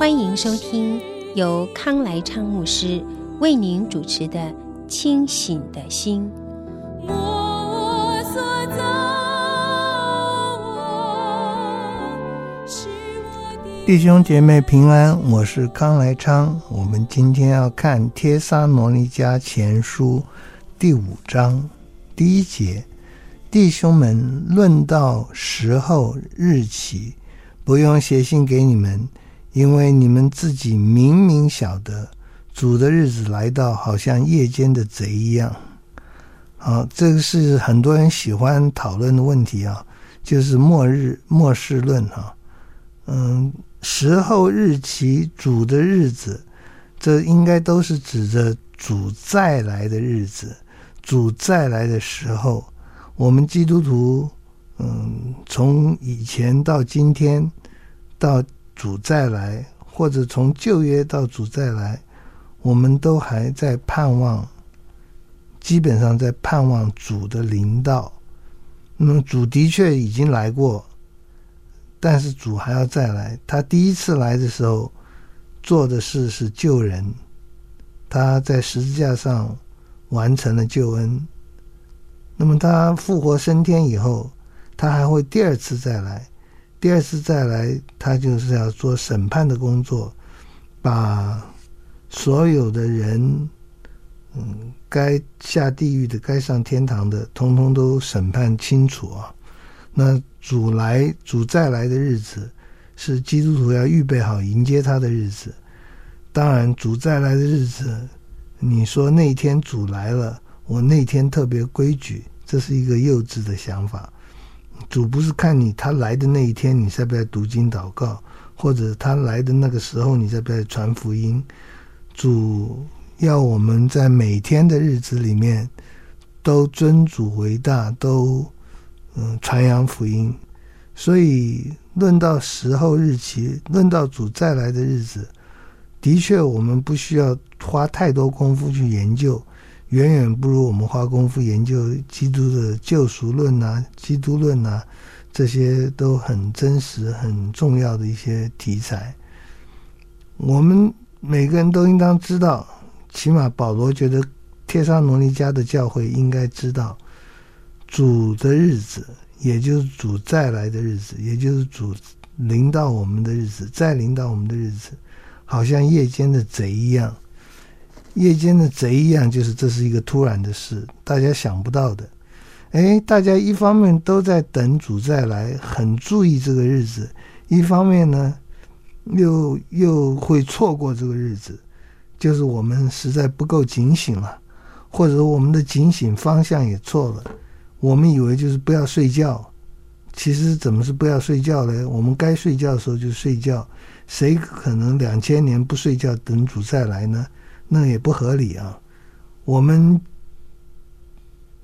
欢迎收听由康来昌牧师为您主持的《清醒的心》。弟兄姐妹平安，我是康来昌。我们今天要看《帖撒罗尼迦前书》第五章第一节。弟兄们，论到时候日期，不用写信给你们，因为你们自己明明晓得，主的日子来到，好像夜间的贼一样。好，这个是很多人喜欢讨论的问题啊，就是末日末世论哈。嗯，时候日期，主的日子，这应该都是指着主再来的日子，主再来的时候。我们基督徒，嗯，从以前到今天，到主再来，或者从旧约到主再来，我们都还在盼望，基本上在盼望主的临到。那么主的确已经来过，但是主还要再来。他第一次来的时候做的事是救人，他在十字架上完成了救恩。那么他复活升天以后，他还会第二次再来，第二次再来，他就是要做审判的工作，把所有的人，嗯，该下地狱的、该上天堂的，通通都审判清楚啊。那主来、主再来的日子，是基督徒要预备好迎接他的日子。当然，主再来的日子，你说那天主来了，我那天特别规矩。这是一个幼稚的想法。主不是看你他来的那一天，你在不在读经祷告，或者他来的那个时候，你在不在传福音。主要我们在每天的日子里面，都尊主为大，都嗯传扬福音。所以论到时候日期，论到主再来的日子，的确我们不需要花太多功夫去研究。远远不如我们花功夫研究基督的救赎论啊、基督论啊，这些都很真实、很重要的一些题材。我们每个人都应当知道，起码保罗觉得帖撒罗尼迦的教会应该知道，主的日子，也就是主再来的日子，也就是主临到我们的日子，再临到我们的日子，好像夜间的贼一样。夜间的贼一样，就是这是一个突然的事，大家想不到的。哎，大家一方面都在等主再来，很注意这个日子；一方面呢，又又会错过这个日子，就是我们实在不够警醒了，或者我们的警醒方向也错了。我们以为就是不要睡觉，其实怎么是不要睡觉呢？我们该睡觉的时候就睡觉，谁可能两千年不睡觉等主再来呢？那也不合理啊！我们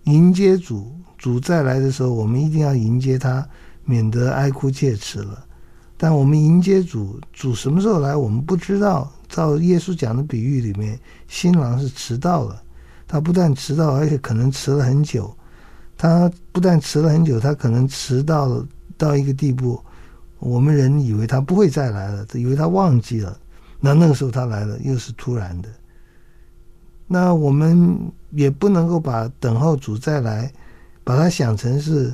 迎接主，主再来的时候，我们一定要迎接他，免得哀哭切齿了。但我们迎接主，主什么时候来，我们不知道。照耶稣讲的比喻里面，新郎是迟到了，他不但迟到，而且可能迟了很久。他不但迟了很久，他可能迟到了到一个地步，我们人以为他不会再来了，以为他忘记了。那那个时候他来了，又是突然的。那我们也不能够把等候主再来，把它想成是，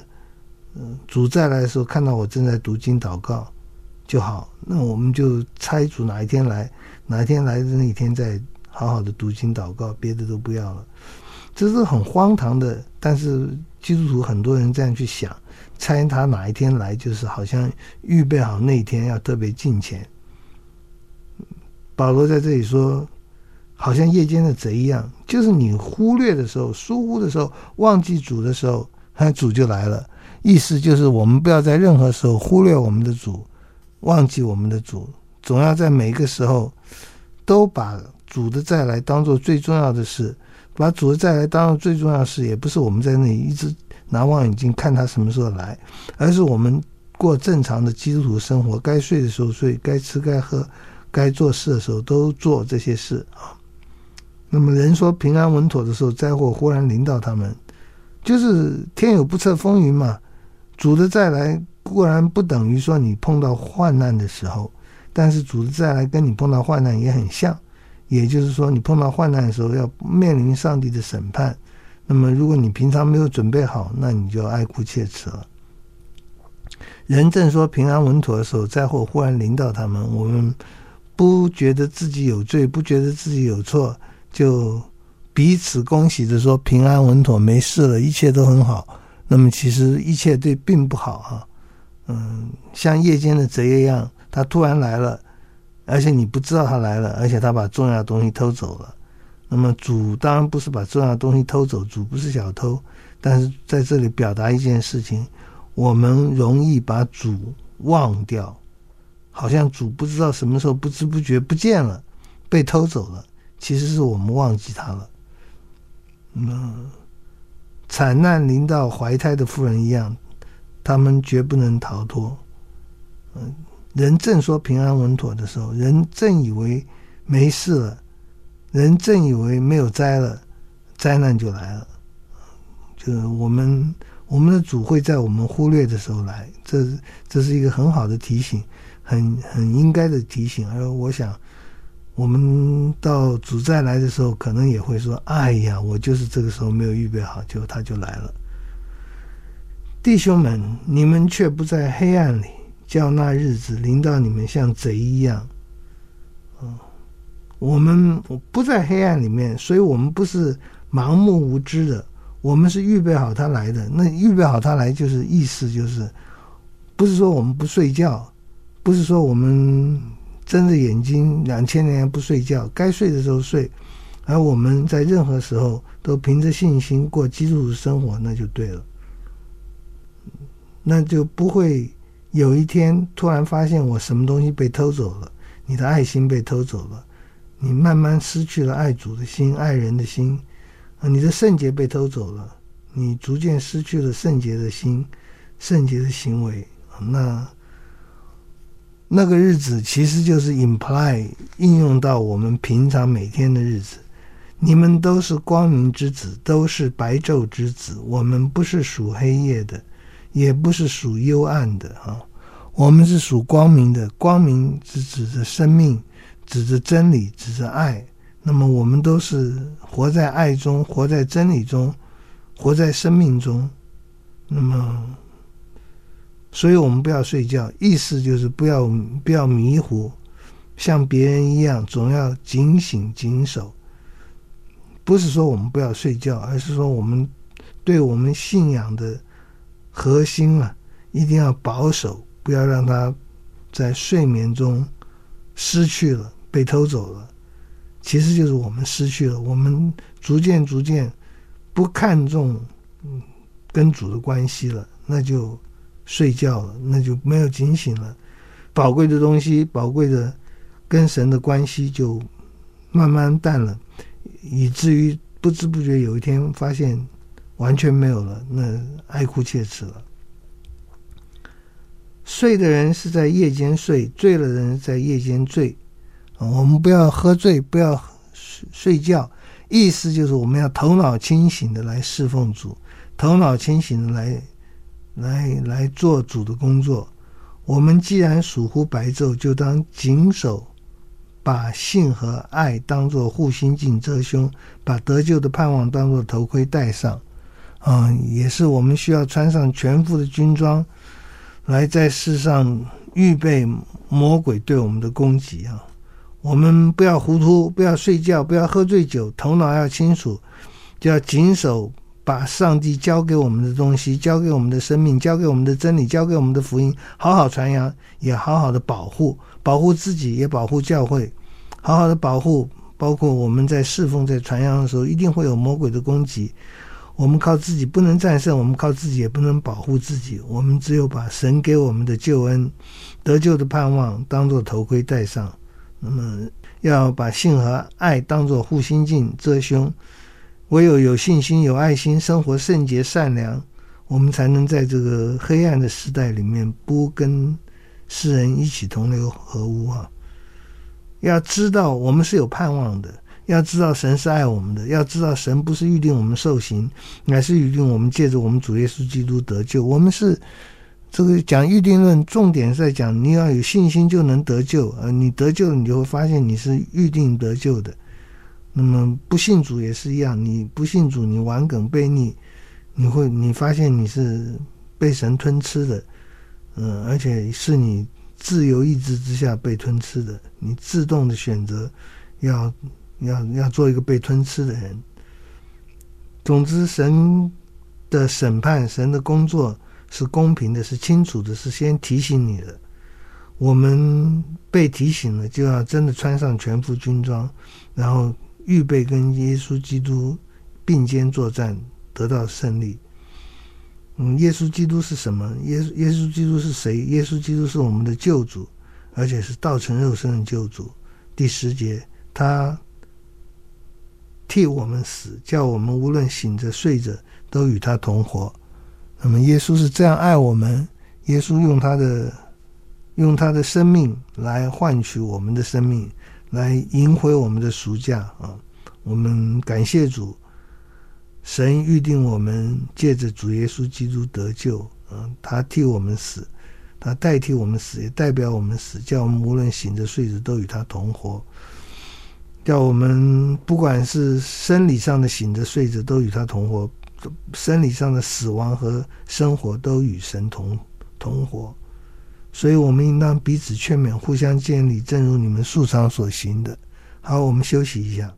嗯，主再来的时候看到我正在读经祷告就好。那我们就猜主哪一天来，哪一天来的那一天再好好的读经祷告，别的都不要了。这是很荒唐的，但是基督徒很多人这样去想，猜他哪一天来，就是好像预备好那一天要特别敬虔。保罗在这里说。好像夜间的贼一样，就是你忽略的时候、疏忽的时候、忘记主的时候，他主就来了。意思就是我们不要在任何时候忽略我们的主，忘记我们的主，总要在每一个时候都把主的再来当做最重要的事，把主的再来当做最重要的事，也不是我们在那里一直拿望远镜看他什么时候来，而是我们过正常的基督徒生活，该睡的时候睡，该吃该喝，该做事的时候都做这些事啊。那么人说平安稳妥的时候，灾祸忽然临到他们，就是天有不测风云嘛。主的再来固然不等于说你碰到患难的时候，但是主的再来跟你碰到患难也很像。也就是说，你碰到患难的时候要面临上帝的审判，那么如果你平常没有准备好，那你就爱哭切齿了。人正说平安稳妥的时候，灾祸忽然临到他们，我们不觉得自己有罪，不觉得自己有错，就彼此恭喜着说平安稳妥，没事了，一切都很好。那么其实一切对并不好啊，嗯，像夜间的贼一样，他突然来了。而且你不知道他来了，而且他把重要东西偷走了。那么主当然不是把重要东西偷走，主不是小偷，但是在这里表达一件事情：我们容易把主忘掉，好像主不知道什么时候不知不觉不见了，被偷走了。其实是我们忘记他了。嗯，惨难临到怀胎的妇人一样，他们绝不能逃脱。嗯。人正说平安稳妥的时候，人正以为没事了，人正以为没有灾了，灾难就来了。就是我们我们的主会在我们忽略的时候来，这这是一个很好的提醒，很很应该的提醒。而我想，我们到主再来的时候，可能也会说：“哎呀，我就是这个时候没有预备好，就他就来了。”弟兄们，你们却不在黑暗里。叫那日子临到你们像贼一样，嗯，我们不在黑暗里面，所以我们不是盲目无知的，我们是预备好他来的。那预备好他来，就是意思就是，不是说我们不睡觉，不是说我们睁着眼睛两千年不睡觉，该睡的时候睡，而我们在任何时候都凭着信心过基督徒生活，那就对了，那就不会。有一天突然发现我什么东西被偷走了，你的爱心被偷走了，你慢慢失去了爱主的心、爱人的心，你的圣洁被偷走了，你逐渐失去了圣洁的心、圣洁的行为，那那个日子其实就是 imply 应用到我们平常每天的日子。你们都是光明之子，都是白昼之子，我们不是属黑夜的。也不是属幽暗的啊，我们是属光明的。光明是指着生命，指着真理，指着爱。那么我们都是活在爱中，活在真理中，活在生命中。那么，所以我们不要睡觉，意思就是不要不要迷糊，像别人一样总要警醒谨守。不是说我们不要睡觉，而是说我们对我们信仰的。核心啊，一定要保守，不要让他在睡眠中失去了，被偷走了。其实就是我们失去了，我们逐渐逐渐不看重跟主的关系了，那就睡觉了，那就没有警醒了。宝贵的东西，宝贵的跟神的关系就慢慢淡了，以至于不知不觉有一天发现。完全没有了，那哀哭切齿了。睡的人是在夜间睡，醉了的人在夜间醉。我们不要喝醉，不要睡睡觉，意思就是我们要头脑清醒的来侍奉主，头脑清醒的来来来做主的工作。我们既然属乎白昼，就当谨守，把信和爱当作护心镜遮胸，把得救的盼望当作头盔戴上。嗯，也是我们需要穿上全副的军装，来在世上预备魔鬼对我们的攻击啊！我们不要糊涂，不要睡觉，不要喝醉酒，头脑要清楚，就要谨守把上帝交给我们的东西，交给我们的生命，交给我们的真理，交给我们的福音，好好传扬，也好好的保护，保护自己，也保护教会，好好的保护，包括我们在侍奉、在传扬的时候，一定会有魔鬼的攻击。我们靠自己不能战胜，我们靠自己也不能保护自己。我们只有把神给我们的救恩、得救的盼望当做头盔戴上。那么，要把信和爱当做护心镜遮胸。唯有有信心、有爱心，生活圣洁善良，我们才能在这个黑暗的时代里面不跟世人一起同流合污啊！要知道，我们是有盼望的。要知道神是爱我们的，要知道神不是预定我们受刑，乃是预定我们借着我们主耶稣基督得救。我们是这个讲预定论，重点是在讲你要有信心就能得救。呃，你得救，你就会发现你是预定得救的。那么不信主也是一样，你不信主，你顽梗悖逆，你会你发现你是被神吞吃的，嗯，而且是你自由意志之下被吞吃的，你自动的选择要。要要做一个被吞吃的人。总之，神的审判，神的工作是公平的，是清楚的，是先提醒你的。我们被提醒了，就要真的穿上全副军装，然后预备跟耶稣基督并肩作战，得到胜利。嗯，耶稣基督是什么？耶稣耶稣基督是谁？耶稣基督是我们的救主，而且是道成肉身的救主。第十节，他。替我们死，叫我们无论醒着睡着都与他同活。那么耶稣是这样爱我们，耶稣用他的用他的生命来换取我们的生命，来迎回我们的赎价啊！我们感谢主，神预定我们借着主耶稣基督得救啊！他替我们死，他代替我们死，也代表我们死，叫我们无论醒着睡着都与他同活。叫我们不管是生理上的醒着睡着，都与他同活；生理上的死亡和生活都与神同同活。所以，我们应当彼此劝勉，互相建立，正如你们素常所行的。好，我们休息一下。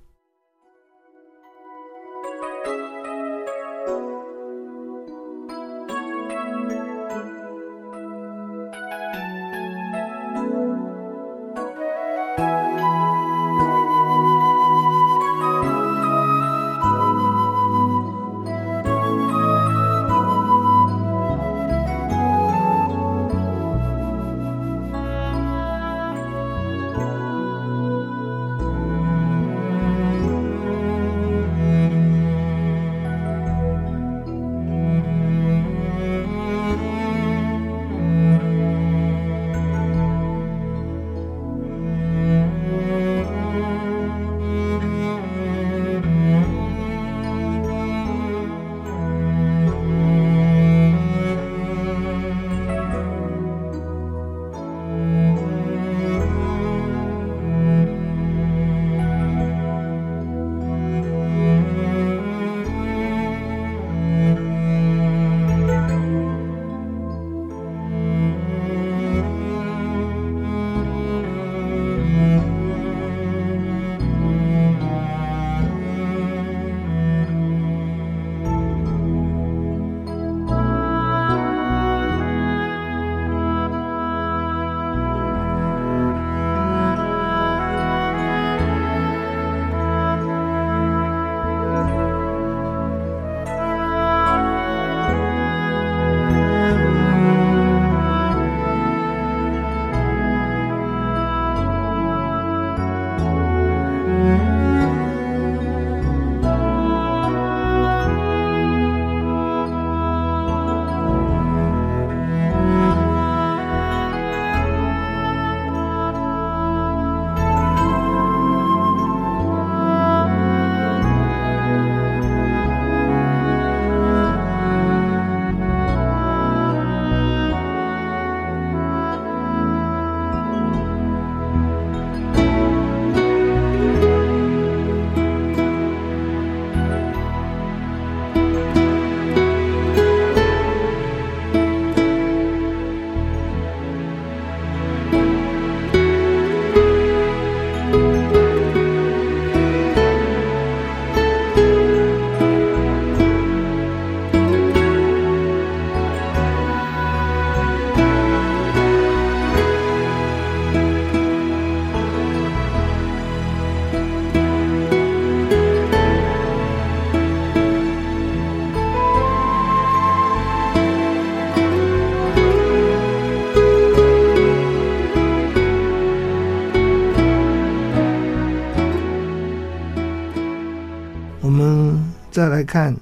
再来看《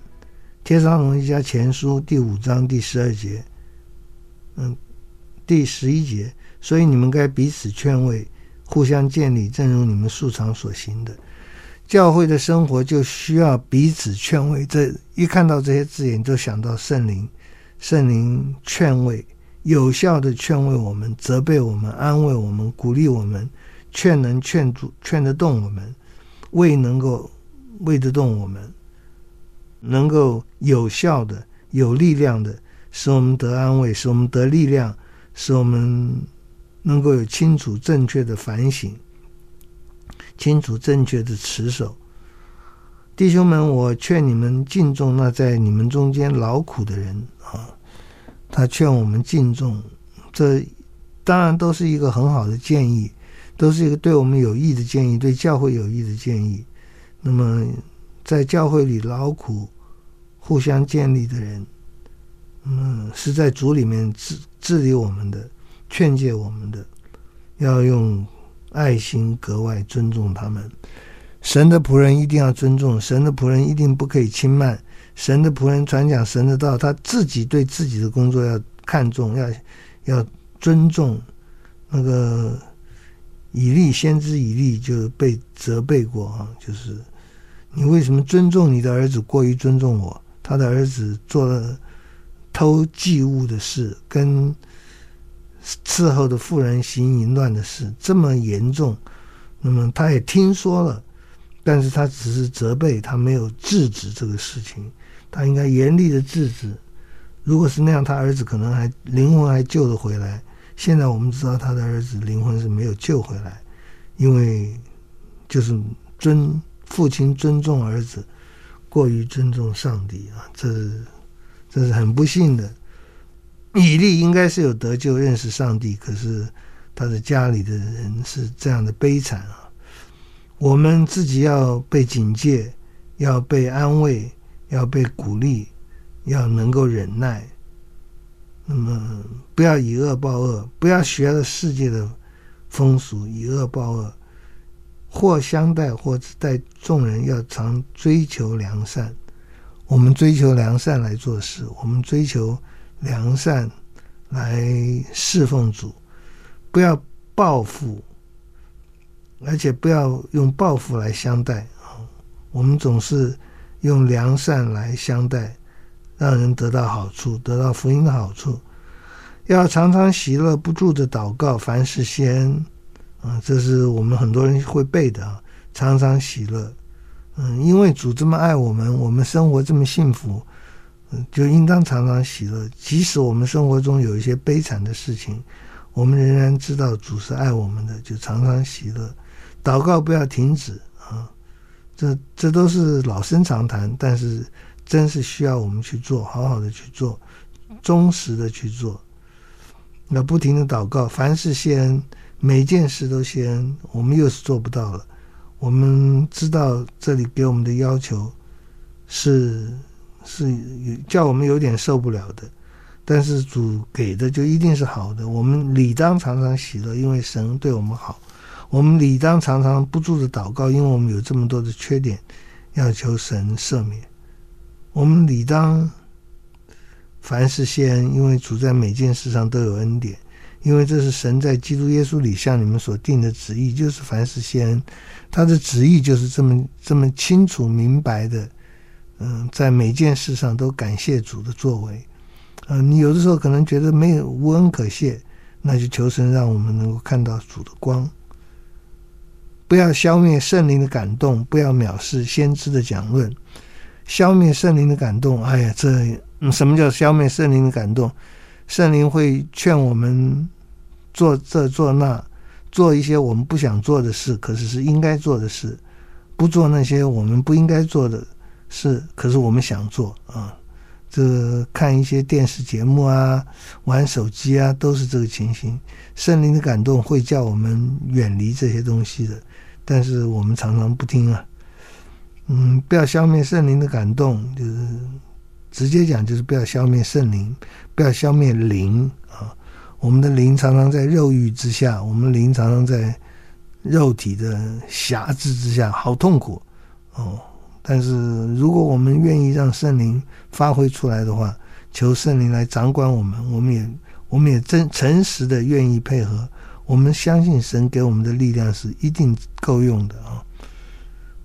帖撒罗尼迦前书》第五章第十二节，嗯，第十一节，所以你们该彼此劝慰，互相建立，正如你们素常所行的。教会的生活就需要彼此劝慰。这一看到这些字眼，就想到圣灵，圣灵劝慰，有效的劝慰我们，责备我们，安慰我们，鼓励我们，劝能劝住，劝得动我们，为能够为得动我们。能够有效的、有力量的，使我们得安慰，使我们得力量，使我们能够有清楚正确的反省，清楚正确的持守。弟兄们，我劝你们敬重那在你们中间劳苦的人啊。他劝我们敬重，这当然都是一个很好的建议，都是一个对我们有益的建议，对教会有益的建议。那么。在教会里劳苦、互相建立的人，嗯，是在主里面治治理我们的、劝诫我们的，要用爱心格外尊重他们。神的仆人一定要尊重，神的仆人一定不可以轻慢。神的仆人传讲神的道，他自己对自己的工作要看重，要要尊重。那个以利先知以利就被责备过啊，就是。你为什么尊重你的儿子过于尊重我？他的儿子做了偷祭物的事，跟伺候的妇人行淫乱的事，这么严重。那么他也听说了，但是他只是责备，他没有制止这个事情。他应该严厉的制止。如果是那样，他儿子可能还灵魂还救得回来。现在我们知道他的儿子灵魂是没有救回来，因为就是尊。父亲尊重儿子，过于尊重上帝啊，这是这是很不幸的。以利应该是有得救、认识上帝，可是他的家里的人是这样的悲惨啊。我们自己要被警戒，要被安慰，要被鼓励，要能够忍耐。那么，不要以恶报恶，不要学了世界的风俗，以恶报恶。或相待，或待众人，要常追求良善。我们追求良善来做事，我们追求良善来侍奉主，不要报复，而且不要用报复来相待啊！我们总是用良善来相待，让人得到好处，得到福音的好处。要常常喜乐，不住的祷告，凡事谢啊，这是我们很多人会背的啊，常常喜乐。嗯，因为主这么爱我们，我们生活这么幸福，嗯，就应当常常喜乐。即使我们生活中有一些悲惨的事情，我们仍然知道主是爱我们的，就常常喜乐。祷告不要停止啊，这这都是老生常谈，但是真是需要我们去做，好好的去做，忠实的去做。那不停的祷告，凡事谢恩。每件事都先，我们又是做不到了。我们知道这里给我们的要求是是叫我们有点受不了的，但是主给的就一定是好的。我们理当常常喜乐，因为神对我们好。我们理当常常不住的祷告，因为我们有这么多的缺点，要求神赦免。我们理当凡事先，因为主在每件事上都有恩典。因为这是神在基督耶稣里向你们所定的旨意，就是凡事谢恩。他的旨意就是这么这么清楚明白的，嗯，在每件事上都感谢主的作为。嗯，你有的时候可能觉得没有无恩可谢，那就求神让我们能够看到主的光。不要消灭圣灵的感动，不要藐视先知的讲论。消灭圣灵的感动，哎呀，这，什么叫消灭圣灵的感动？圣灵会劝我们做这做那，做一些我们不想做的事，可是是应该做的事；不做那些我们不应该做的事，可是我们想做啊。这看一些电视节目啊，玩手机啊，都是这个情形。圣灵的感动会叫我们远离这些东西的，但是我们常常不听啊。嗯，不要消灭圣灵的感动，就是。直接讲就是不要消灭圣灵，不要消灭灵啊！我们的灵常常在肉欲之下，我们灵常常在肉体的辖制之下，好痛苦哦！但是如果我们愿意让圣灵发挥出来的话，求圣灵来掌管我们，我们也我们也真诚实的愿意配合。我们相信神给我们的力量是一定够用的啊！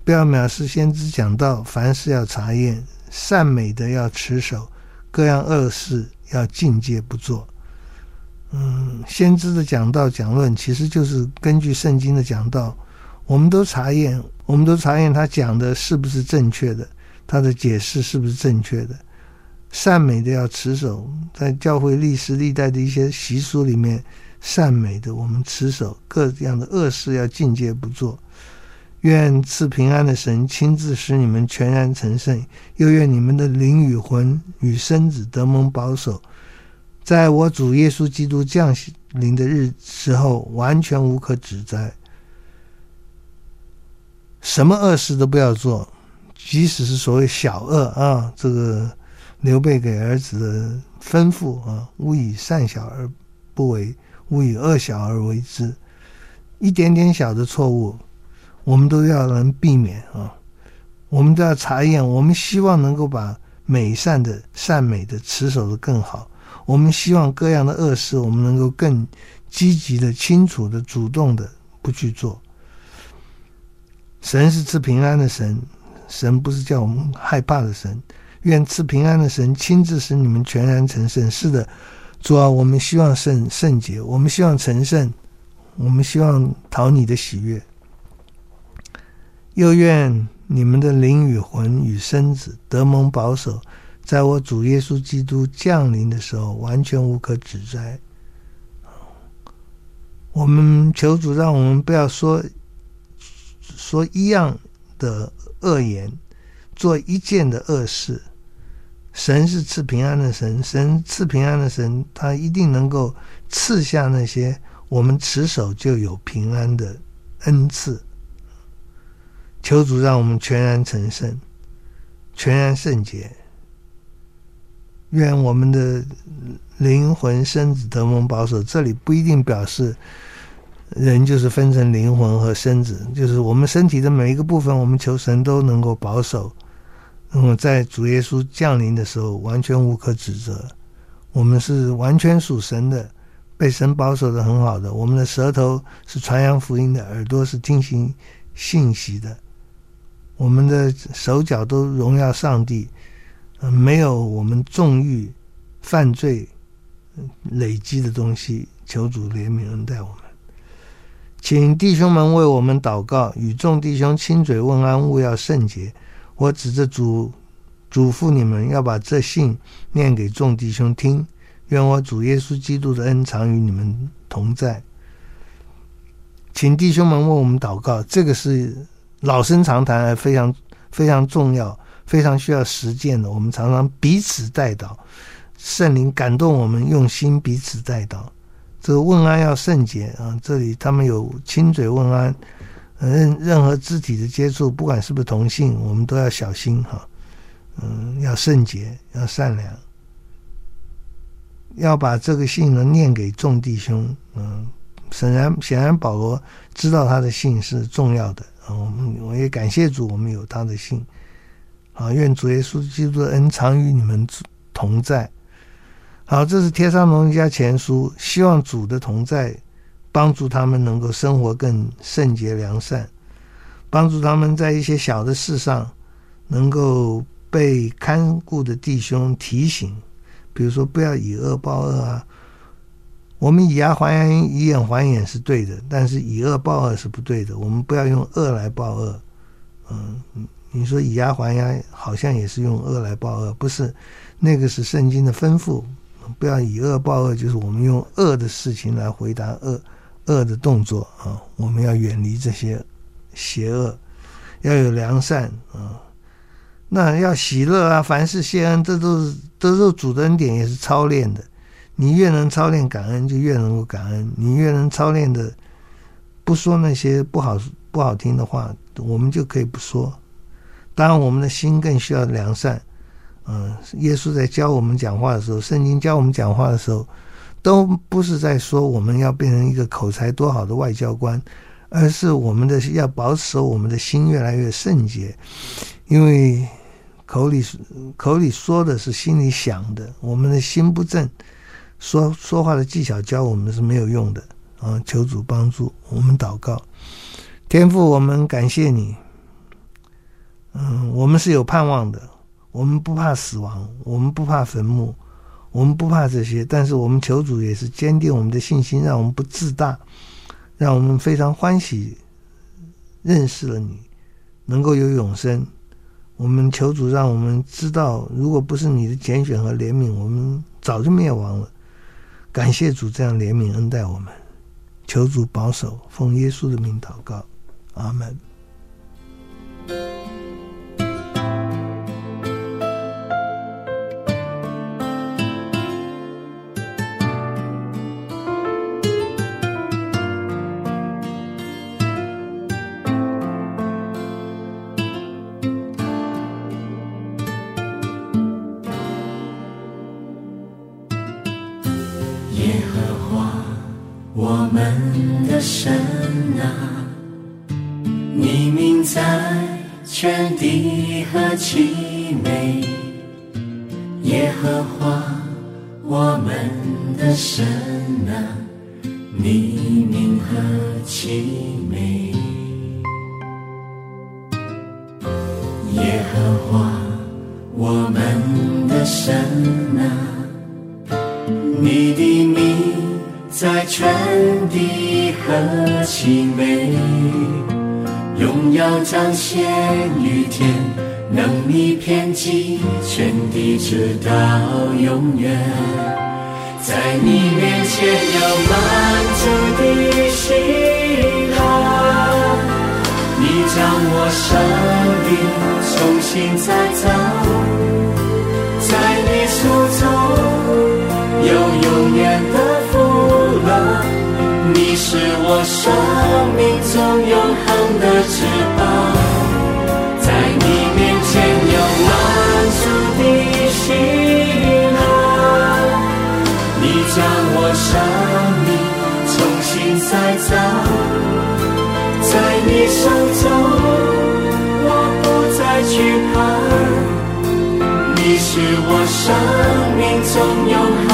不要藐视先知讲到，凡事要查验，善美的要持守，各样恶事要禁戒不做。嗯，先知的讲道讲论，其实就是根据圣经的讲道，我们都查验，我们都查验他讲的是不是正确的，他的解释是不是正确的。善美的要持守，在教会历史历代的一些习俗里面，善美的我们持守，各样的恶事要禁戒不做。愿赐平安的神亲自使你们全然成圣，又愿你们的灵与魂与身子得蒙保守。在我主耶稣基督降临的日时候，完全无可指摘，什么恶事都不要做，即使是所谓小恶啊。这个刘备给儿子的吩咐啊，勿以善小而不为，勿以恶小而为之。一点点小的错误，我们都要能避免啊。我们都要查验，我们希望能够把美善的、善美的持守的更好。我们希望各样的恶事，我们能够更积极的、清楚的、主动的不去做。神是赐平安的神，神不是叫我们害怕的神。愿赐平安的神亲自使你们全然成圣。是的，主啊，我们希望圣圣洁，我们希望成圣，我们希望讨你的喜悦。又愿你们的灵与魂与身子得蒙保守。在我主耶稣基督降临的时候，完全无可指摘。我们求主让我们不要说说一样的恶言，做一件的恶事。神是赐平安的神，神赐平安的神，他一定能够赐下那些我们持守就有平安的恩赐。求主让我们全然成圣，全然圣洁。愿我们的灵魂、身子得蒙保守。这里不一定表示人就是分成灵魂和身子，就是我们身体的每一个部分，我们求神都能够保守。那么在主耶稣降临的时候，完全无可指责。我们是完全属神的，被神保守的很好的。我们的舌头是传扬福音的，耳朵是听行信息的，我们的手脚都荣耀上帝。没有我们纵欲、犯罪累积的东西，求主怜悯恩待我们。请弟兄们为我们祷告，与众弟兄亲嘴问安，务要圣洁。我指着主嘱咐你们，要把这信念给众弟兄听。愿我主耶稣基督的恩常与你们同在。请弟兄们为我们祷告，这个是老生常谈，而非常非常重要。非常需要实践的，我们常常彼此代祷，圣灵感动我们用心彼此代祷。这个问安要圣洁啊，这里他们有亲嘴问安，任任何肢体的接触，不管是不是同性，我们都要小心哈。嗯，要圣洁，要善良，要把这个信呢念给众弟兄。嗯，显然显然保罗知道他的信是重要的啊，我们我也感谢主，我们有他的信。啊，愿主耶稣基督的恩常与你们同在。好，这是帖撒罗尼迦前书，希望主的同在帮助他们能够生活更圣洁良善，帮助他们在一些小的事上能够被看顾的弟兄提醒，比如说不要以恶报恶啊。我们以牙还牙，以眼还眼是对的，但是以恶报恶是不对的。我们不要用恶来报恶，嗯。你说以牙还牙，好像也是用恶来报恶，不是？那个是圣经的吩咐，不要以恶报恶，就是我们用恶的事情来回答恶恶的动作啊！我们要远离这些邪恶，要有良善啊！那要喜乐啊，凡事谢恩，这都是都是主的恩典，也是操练的。你越能操练感恩，就越能够感恩。你越能操练的不说那些不好不好听的话，我们就可以不说。当然，我们的心更需要良善。嗯，耶稣在教我们讲话的时候，圣经教我们讲话的时候，都不是在说我们要变成一个口才多好的外交官，而是我们的要保持我们的心越来越圣洁，因为口里口里说的是心里想的，我们的心不正，说说话的技巧教我们是没有用的啊！求主帮助我们祷告，天父，我们感谢你。嗯，我们是有盼望的，我们不怕死亡，我们不怕坟墓，我们不怕这些，但是我们求主也是坚定我们的信心，让我们不自大，让我们非常欢喜认识了你，能够有永生。我们求主，让我们知道，如果不是你的拣选和怜悯，我们早就灭亡了。感谢主这样怜悯恩待我们，求主保守，奉耶稣的名祷告，阿门。你名何其美！耶和华，我们的神啊，你的名。在全地何其美，荣耀彰显于天，能力遍及全地直到永远。在你面前有满足的喜乐，你将我生命重新再造，在你手中有永远的。你是我生命中永恒的翅膀，在你手中我不再惧怕，你是我生命中永恒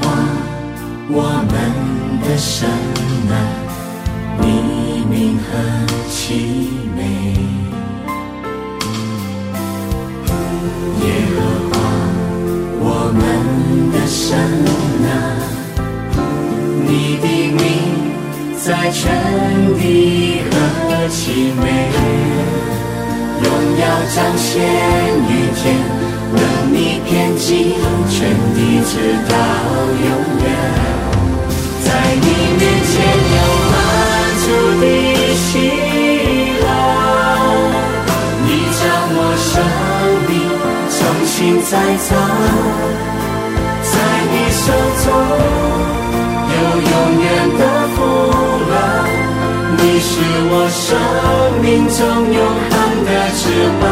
话，我们的神啊，你名何其美！耶和华，我们的神啊，你的名在全地何其美！荣耀彰显于天。等你遍及全地，直到永远。在你面前有满足的喜乐，你将我生命重新再造，在你手中有永远的福乐，你是我生命中永恒的翅膀。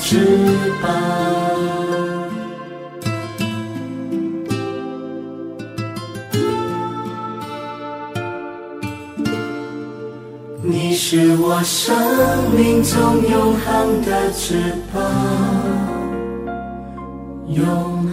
翅膀。你是我生命中永恒的翅膀永